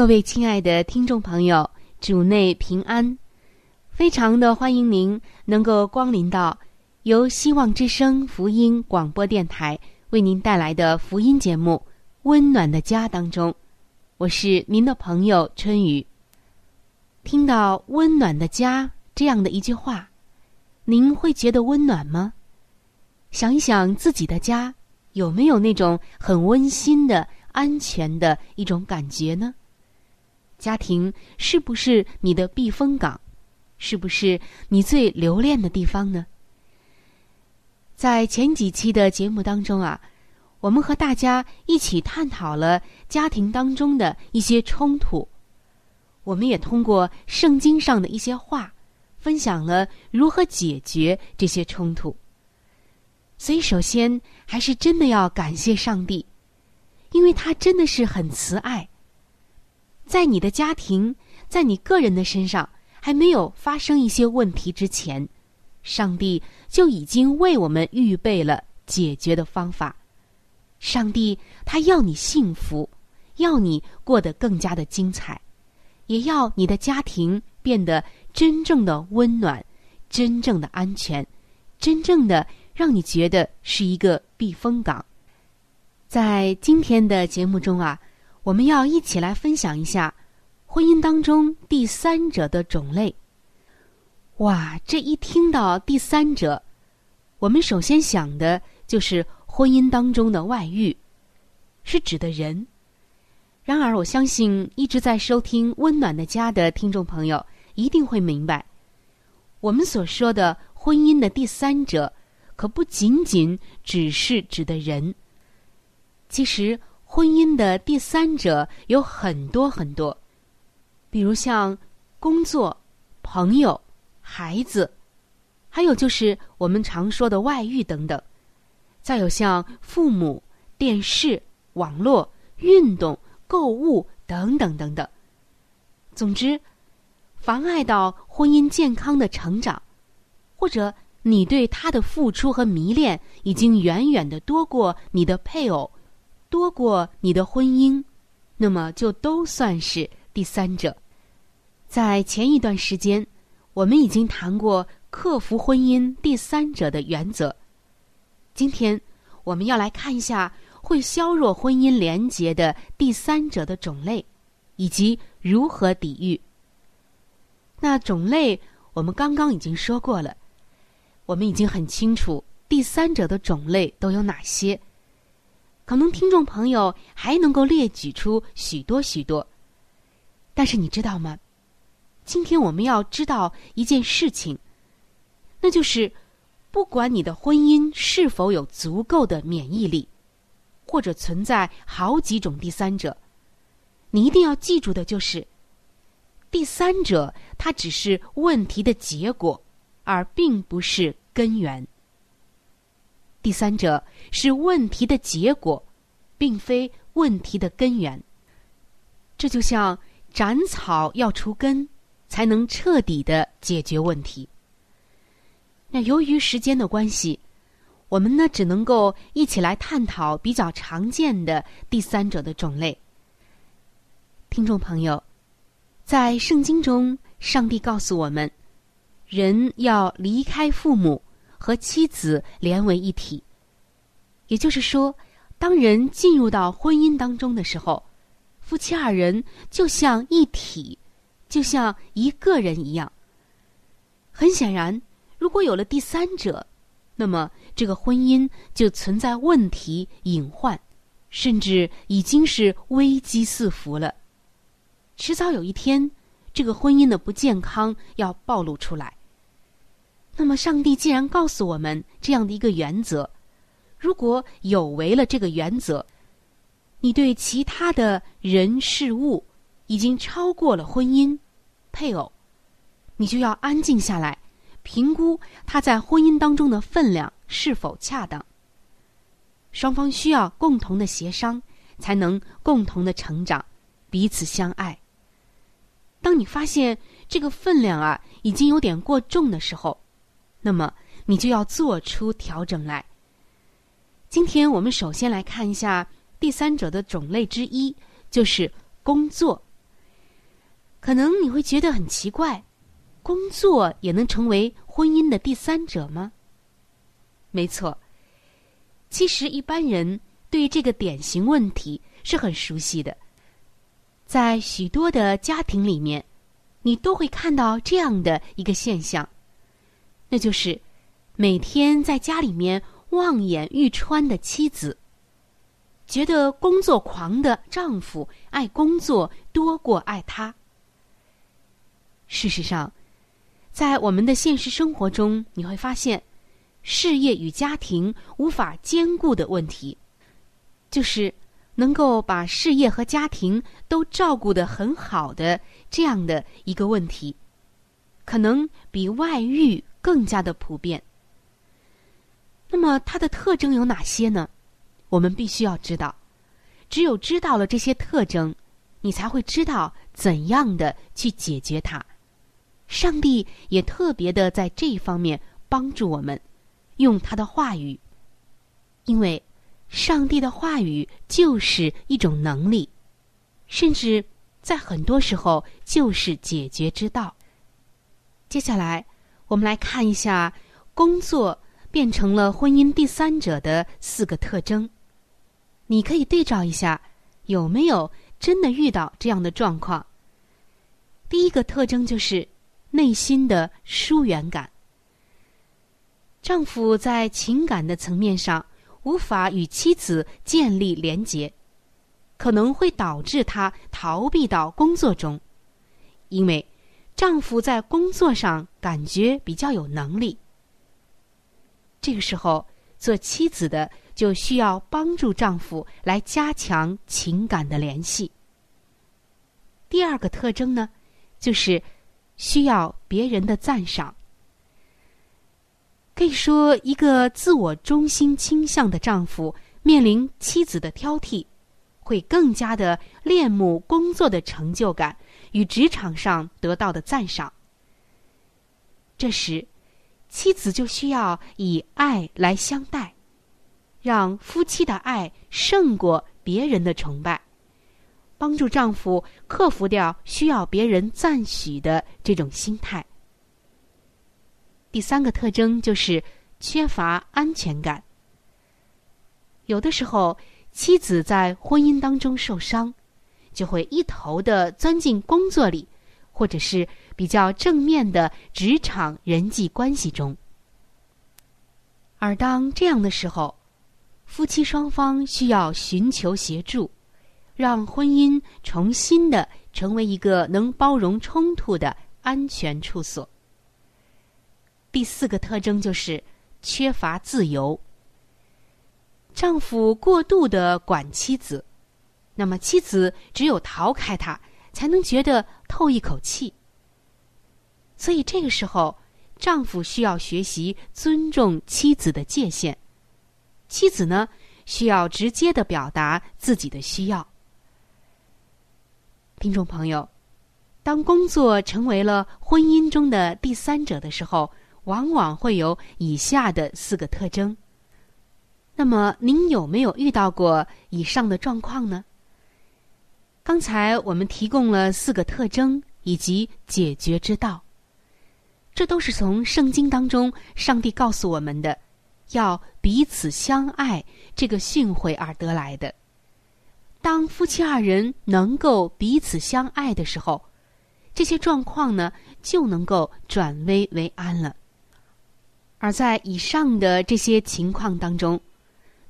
各位亲爱的听众朋友，主内平安！非常的欢迎您能够光临到由希望之声福音广播电台为您带来的福音节目《温暖的家》当中。我是您的朋友春雨。听到“温暖的家”这样的一句话，您会觉得温暖吗？想一想自己的家，有没有那种很温馨的、安全的一种感觉呢？家庭是不是你的避风港？是不是你最留恋的地方呢？在前几期的节目当中啊，我们和大家一起探讨了家庭当中的一些冲突，我们也通过圣经上的一些话，分享了如何解决这些冲突。所以，首先还是真的要感谢上帝，因为他真的是很慈爱。在你的家庭，在你个人的身上还没有发生一些问题之前，上帝就已经为我们预备了解决的方法。上帝他要你幸福，要你过得更加的精彩，也要你的家庭变得真正的温暖，真正的安全，真正的让你觉得是一个避风港。在今天的节目中啊。我们要一起来分享一下婚姻当中第三者的种类。哇，这一听到第三者，我们首先想的就是婚姻当中的外遇，是指的人。然而，我相信一直在收听《温暖的家》的听众朋友一定会明白，我们所说的婚姻的第三者，可不仅仅只是指的人，其实。婚姻的第三者有很多很多，比如像工作、朋友、孩子，还有就是我们常说的外遇等等，再有像父母、电视、网络、运动、购物等等等等。总之，妨碍到婚姻健康的成长，或者你对他的付出和迷恋已经远远的多过你的配偶。多过你的婚姻，那么就都算是第三者。在前一段时间，我们已经谈过克服婚姻第三者的原则。今天我们要来看一下会削弱婚姻连结的第三者的种类，以及如何抵御。那种类我们刚刚已经说过了，我们已经很清楚第三者的种类都有哪些。可能听众朋友还能够列举出许多许多，但是你知道吗？今天我们要知道一件事情，那就是不管你的婚姻是否有足够的免疫力，或者存在好几种第三者，你一定要记住的就是，第三者它只是问题的结果，而并不是根源。第三者是问题的结果，并非问题的根源。这就像斩草要除根，才能彻底的解决问题。那由于时间的关系，我们呢只能够一起来探讨比较常见的第三者的种类。听众朋友，在圣经中，上帝告诉我们，人要离开父母和妻子连为一体。也就是说，当人进入到婚姻当中的时候，夫妻二人就像一体，就像一个人一样。很显然。如果有了第三者，那么这个婚姻就存在问题、隐患，甚至已经是危机四伏了。迟早有一天，这个婚姻的不健康要暴露出来。那么，上帝既然告诉我们这样的一个原则，如果有违了这个原则，你对其他的人事物已经超过了婚姻、配偶，你就要安静下来。评估他在婚姻当中的分量是否恰当。双方需要共同的协商，才能共同的成长，彼此相爱。当你发现这个分量啊已经有点过重的时候，那么你就要做出调整来。今天我们首先来看一下第三者的种类之一，就是工作。可能你会觉得很奇怪。工作也能成为婚姻的第三者吗？没错，其实一般人对这个典型问题是很熟悉的。在许多的家庭里面，你都会看到这样的一个现象，那就是每天在家里面望眼欲穿的妻子，觉得工作狂的丈夫爱工作多过爱她。事实上。在我们的现实生活中，你会发现，事业与家庭无法兼顾的问题，就是能够把事业和家庭都照顾得很好的这样的一个问题，可能比外遇更加的普遍。那么它的特征有哪些呢？我们必须要知道，只有知道了这些特征，你才会知道怎样的去解决它。上帝也特别的在这一方面帮助我们，用他的话语，因为上帝的话语就是一种能力，甚至在很多时候就是解决之道。接下来，我们来看一下工作变成了婚姻第三者的四个特征，你可以对照一下，有没有真的遇到这样的状况？第一个特征就是。内心的疏远感，丈夫在情感的层面上无法与妻子建立连结，可能会导致他逃避到工作中，因为丈夫在工作上感觉比较有能力。这个时候，做妻子的就需要帮助丈夫来加强情感的联系。第二个特征呢，就是。需要别人的赞赏，可以说，一个自我中心倾向的丈夫面临妻子的挑剔，会更加的恋慕工作的成就感与职场上得到的赞赏。这时，妻子就需要以爱来相待，让夫妻的爱胜过别人的崇拜。帮助丈夫克服掉需要别人赞许的这种心态。第三个特征就是缺乏安全感。有的时候，妻子在婚姻当中受伤，就会一头的钻进工作里，或者是比较正面的职场人际关系中。而当这样的时候，夫妻双方需要寻求协助。让婚姻重新的成为一个能包容冲突的安全处所。第四个特征就是缺乏自由。丈夫过度的管妻子，那么妻子只有逃开他，才能觉得透一口气。所以这个时候，丈夫需要学习尊重妻子的界限，妻子呢需要直接的表达自己的需要。听众朋友，当工作成为了婚姻中的第三者的时候，往往会有以下的四个特征。那么，您有没有遇到过以上的状况呢？刚才我们提供了四个特征以及解决之道，这都是从圣经当中上帝告诉我们的，要彼此相爱这个训诲而得来的。当夫妻二人能够彼此相爱的时候，这些状况呢就能够转危为安了。而在以上的这些情况当中，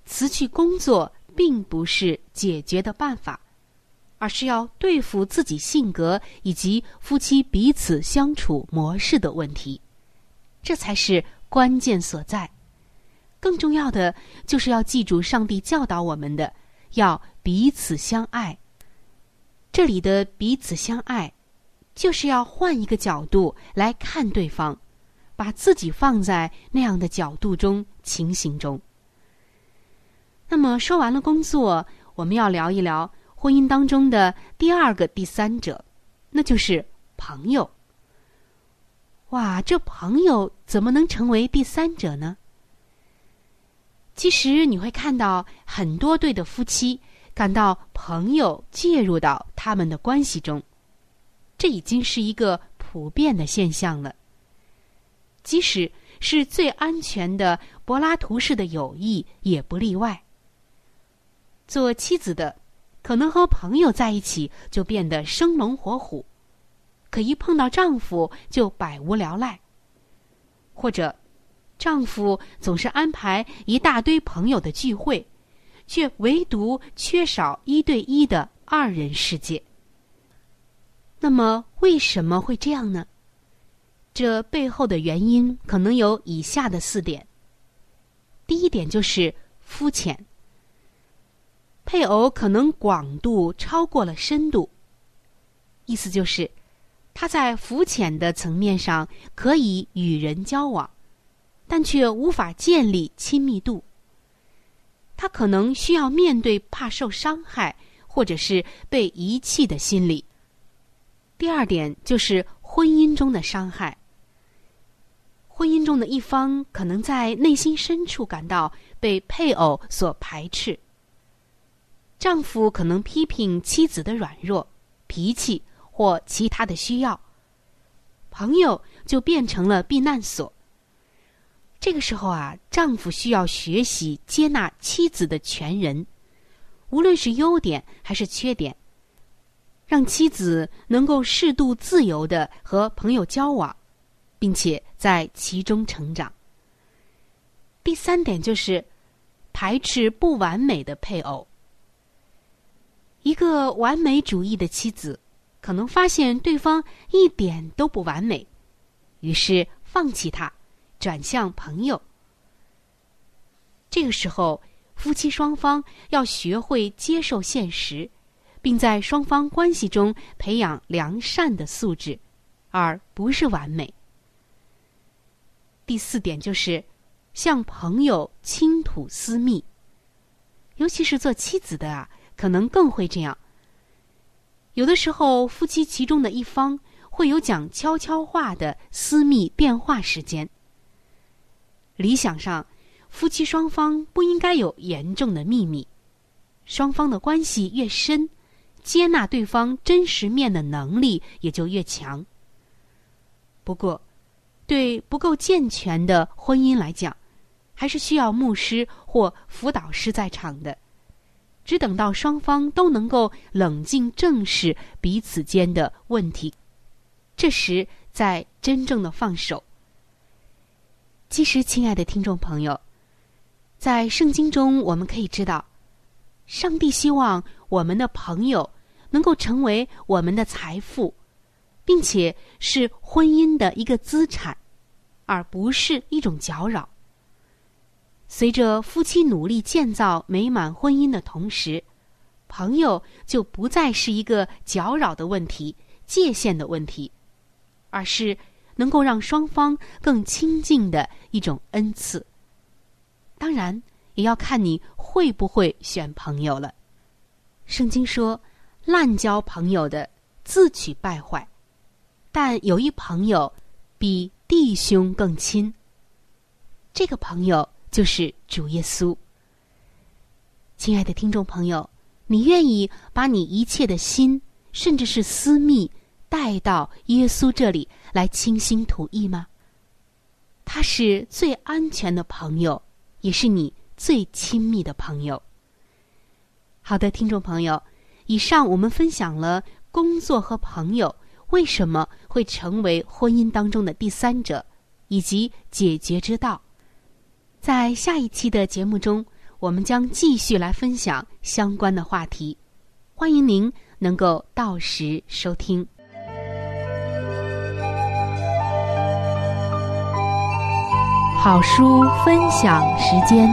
辞去工作并不是解决的办法，而是要对付自己性格以及夫妻彼此相处模式的问题，这才是关键所在。更重要的就是要记住上帝教导我们的。要彼此相爱。这里的彼此相爱，就是要换一个角度来看对方，把自己放在那样的角度中、情形中。那么说完了工作，我们要聊一聊婚姻当中的第二个第三者，那就是朋友。哇，这朋友怎么能成为第三者呢？其实你会看到很多对的夫妻感到朋友介入到他们的关系中，这已经是一个普遍的现象了。即使是最安全的柏拉图式的友谊也不例外。做妻子的可能和朋友在一起就变得生龙活虎，可一碰到丈夫就百无聊赖，或者。丈夫总是安排一大堆朋友的聚会，却唯独缺少一对一的二人世界。那么为什么会这样呢？这背后的原因可能有以下的四点。第一点就是肤浅，配偶可能广度超过了深度，意思就是他在浮浅的层面上可以与人交往。但却无法建立亲密度。他可能需要面对怕受伤害或者是被遗弃的心理。第二点就是婚姻中的伤害。婚姻中的一方可能在内心深处感到被配偶所排斥。丈夫可能批评妻子的软弱、脾气或其他的需要，朋友就变成了避难所。这个时候啊，丈夫需要学习接纳妻子的全人，无论是优点还是缺点，让妻子能够适度自由的和朋友交往，并且在其中成长。第三点就是排斥不完美的配偶。一个完美主义的妻子可能发现对方一点都不完美，于是放弃他。转向朋友，这个时候，夫妻双方要学会接受现实，并在双方关系中培养良善的素质，而不是完美。第四点就是向朋友倾吐私密，尤其是做妻子的啊，可能更会这样。有的时候，夫妻其中的一方会有讲悄悄话的私密电话时间。理想上，夫妻双方不应该有严重的秘密。双方的关系越深，接纳对方真实面的能力也就越强。不过，对不够健全的婚姻来讲，还是需要牧师或辅导师在场的。只等到双方都能够冷静正视彼此间的问题，这时再真正的放手。其实，亲爱的听众朋友，在圣经中，我们可以知道，上帝希望我们的朋友能够成为我们的财富，并且是婚姻的一个资产，而不是一种搅扰。随着夫妻努力建造美满婚姻的同时，朋友就不再是一个搅扰的问题、界限的问题，而是。能够让双方更亲近的一种恩赐。当然，也要看你会不会选朋友了。圣经说：“滥交朋友的自取败坏。但有一朋友比弟兄更亲，这个朋友就是主耶稣。亲爱的听众朋友，你愿意把你一切的心，甚至是私密，带到耶稣这里来倾心吐意吗？他是最安全的朋友，也是你最亲密的朋友。好的，听众朋友，以上我们分享了工作和朋友为什么会成为婚姻当中的第三者，以及解决之道。在下一期的节目中，我们将继续来分享相关的话题，欢迎您能够到时收听。好书分享时间。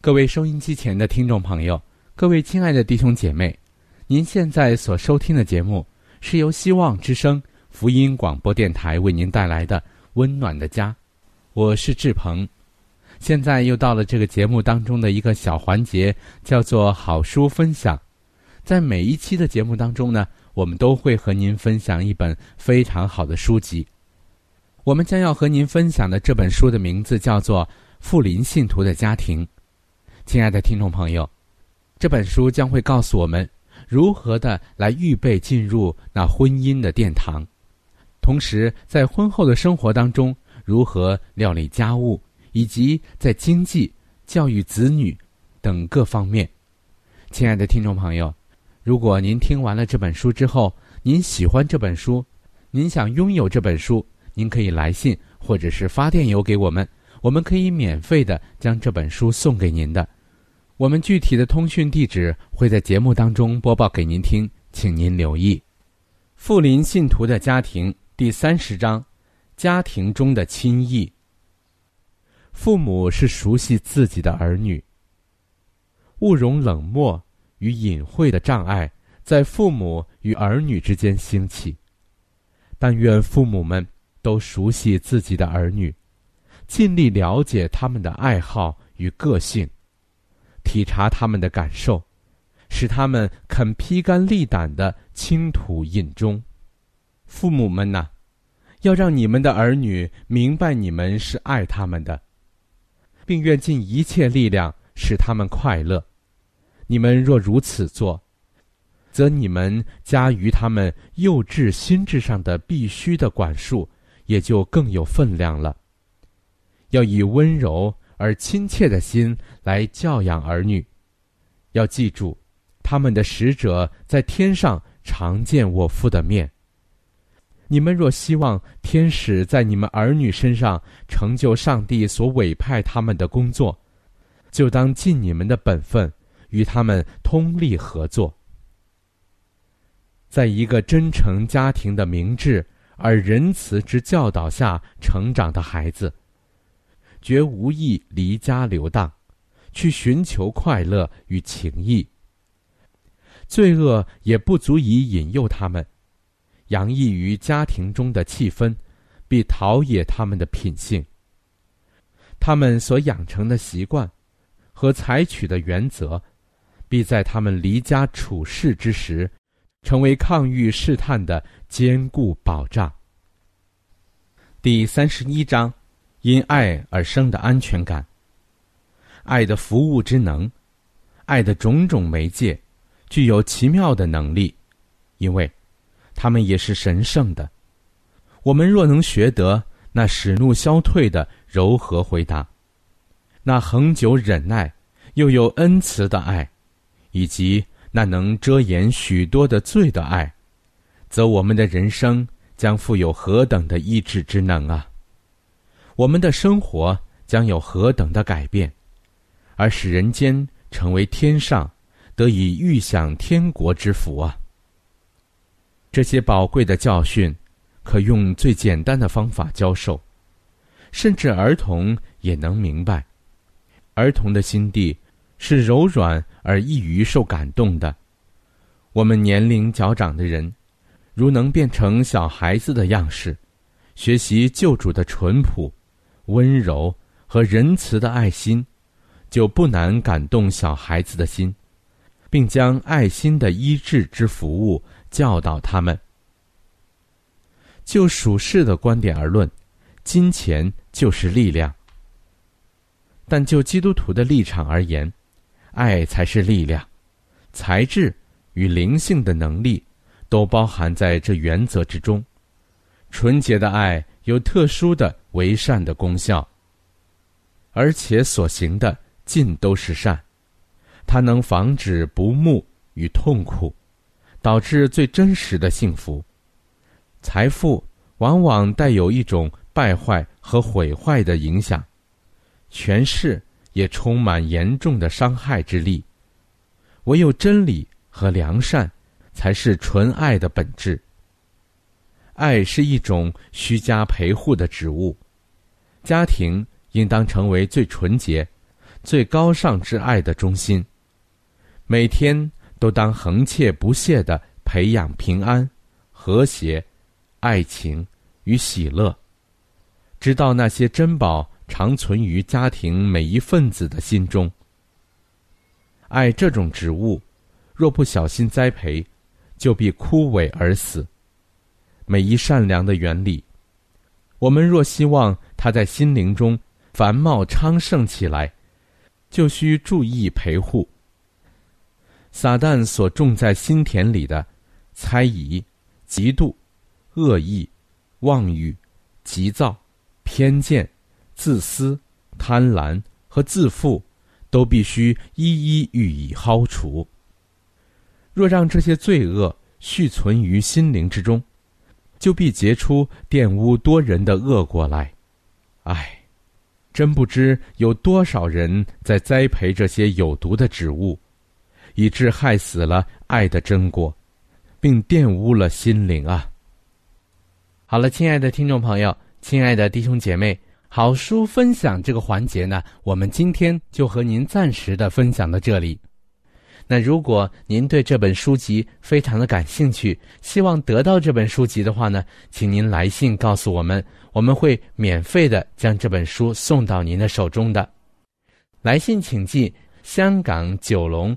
各位收音机前的听众朋友，各位亲爱的弟兄姐妹，您现在所收听的节目是由希望之声福音广播电台为您带来的《温暖的家》，我是志鹏。现在又到了这个节目当中的一个小环节，叫做好书分享。在每一期的节目当中呢。我们都会和您分享一本非常好的书籍。我们将要和您分享的这本书的名字叫做《富林信徒的家庭》。亲爱的听众朋友，这本书将会告诉我们如何的来预备进入那婚姻的殿堂，同时在婚后的生活当中如何料理家务，以及在经济、教育子女等各方面。亲爱的听众朋友。如果您听完了这本书之后，您喜欢这本书，您想拥有这本书，您可以来信或者是发电邮给我们，我们可以免费的将这本书送给您的。我们具体的通讯地址会在节目当中播报给您听，请您留意。富林信徒的家庭第三十章：家庭中的亲意。父母是熟悉自己的儿女，勿容冷漠。与隐晦的障碍在父母与儿女之间兴起，但愿父母们都熟悉自己的儿女，尽力了解他们的爱好与个性，体察他们的感受，使他们肯披肝沥胆的倾吐隐中。父母们呐，要让你们的儿女明白你们是爱他们的，并愿尽一切力量使他们快乐。你们若如此做，则你们加于他们幼稚心智上的必须的管束，也就更有分量了。要以温柔而亲切的心来教养儿女。要记住，他们的使者在天上常见我父的面。你们若希望天使在你们儿女身上成就上帝所委派他们的工作，就当尽你们的本分。与他们通力合作，在一个真诚家庭的明智而仁慈之教导下成长的孩子，绝无意离家流荡，去寻求快乐与情谊。罪恶也不足以引诱他们，洋溢于家庭中的气氛，必陶冶他们的品性。他们所养成的习惯和采取的原则。必在他们离家处事之时，成为抗御试探的坚固保障。第三十一章，因爱而生的安全感。爱的服务之能，爱的种种媒介，具有奇妙的能力，因为，他们也是神圣的。我们若能学得那使怒消退的柔和回答，那恒久忍耐又有恩慈的爱。以及那能遮掩许多的罪的爱，则我们的人生将富有何等的医治之能啊！我们的生活将有何等的改变，而使人间成为天上，得以预享天国之福啊！这些宝贵的教训，可用最简单的方法教授，甚至儿童也能明白。儿童的心地。是柔软而易于受感动的。我们年龄较长的人，如能变成小孩子的样式，学习救主的淳朴、温柔和仁慈的爱心，就不难感动小孩子的心，并将爱心的医治之服务教导他们。就属世的观点而论，金钱就是力量；但就基督徒的立场而言，爱才是力量。才智与灵性的能力都包含在这原则之中。纯洁的爱有特殊的为善的功效，而且所行的尽都是善。它能防止不睦与痛苦，导致最真实的幸福。财富往往带有一种败坏和毁坏的影响，权势也充满严重的伤害之力。唯有真理和良善，才是纯爱的本质。爱是一种需加陪护的植物，家庭应当成为最纯洁、最高尚之爱的中心。每天都当恒切不懈地培养平安、和谐。爱情与喜乐，直到那些珍宝长存于家庭每一份子的心中。爱这种植物，若不小心栽培，就必枯萎而死。每一善良的原理，我们若希望它在心灵中繁茂昌盛起来，就需注意陪护。撒旦所种在心田里的猜疑、嫉妒。恶意、妄语、急躁、偏见、自私、贪婪和自负，都必须一一予以薅除。若让这些罪恶续存于心灵之中，就必结出玷污多人的恶果来。唉，真不知有多少人在栽培这些有毒的植物，以致害死了爱的真果，并玷污了心灵啊！好了，亲爱的听众朋友，亲爱的弟兄姐妹，好书分享这个环节呢，我们今天就和您暂时的分享到这里。那如果您对这本书籍非常的感兴趣，希望得到这本书籍的话呢，请您来信告诉我们，我们会免费的将这本书送到您的手中的。来信请寄香港九龙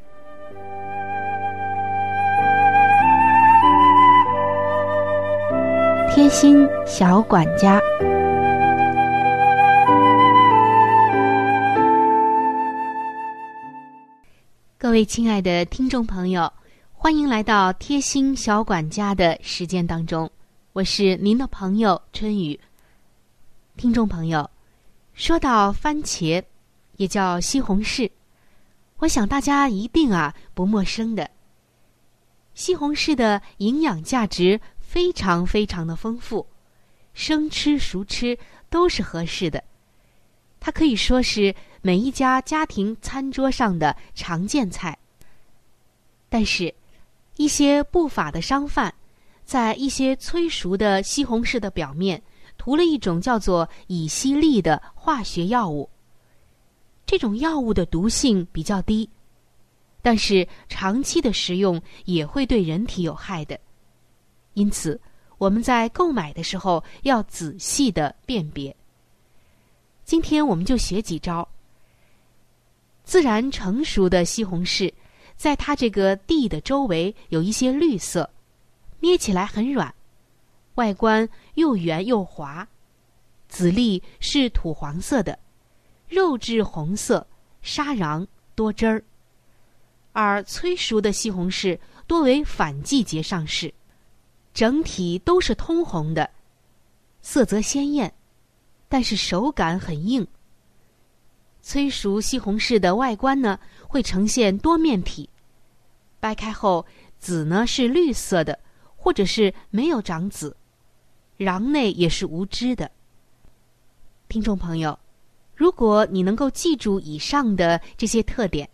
贴心小管家，各位亲爱的听众朋友，欢迎来到贴心小管家的时间当中，我是您的朋友春雨。听众朋友，说到番茄，也叫西红柿，我想大家一定啊不陌生的。西红柿的营养价值。非常非常的丰富，生吃熟吃都是合适的。它可以说是每一家家庭餐桌上的常见菜。但是，一些不法的商贩，在一些催熟的西红柿的表面涂了一种叫做乙烯利的化学药物。这种药物的毒性比较低，但是长期的食用也会对人体有害的。因此，我们在购买的时候要仔细的辨别。今天我们就学几招。自然成熟的西红柿，在它这个蒂的周围有一些绿色，捏起来很软，外观又圆又滑，籽粒是土黄色的，肉质红色，沙瓤多汁儿。而催熟的西红柿多为反季节上市。整体都是通红的，色泽鲜艳，但是手感很硬。催熟西红柿的外观呢，会呈现多面体，掰开后籽呢是绿色的，或者是没有长籽，瓤内也是无汁的。听众朋友，如果你能够记住以上的这些特点，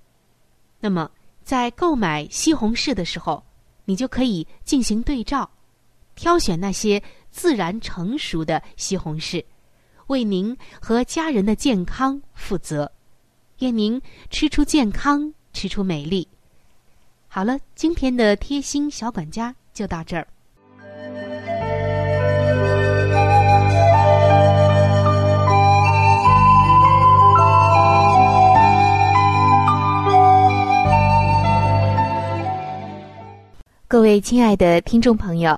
那么在购买西红柿的时候，你就可以进行对照，挑选那些自然成熟的西红柿，为您和家人的健康负责，愿您吃出健康，吃出美丽。好了，今天的贴心小管家就到这儿。各位亲爱的听众朋友，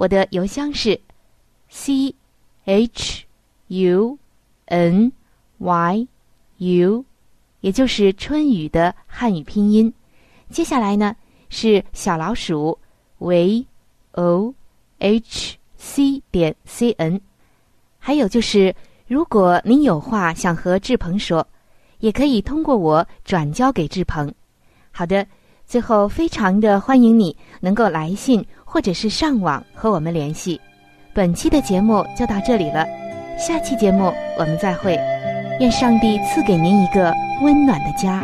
我的邮箱是 c h u n y u，也就是春雨的汉语拼音。接下来呢是小老鼠 v o h c 点 c n，还有就是，如果您有话想和志鹏说，也可以通过我转交给志鹏。好的，最后非常的欢迎你能够来信或者是上网和我们联系。本期的节目就到这里了，下期节目我们再会。愿上帝赐给您一个温暖的家。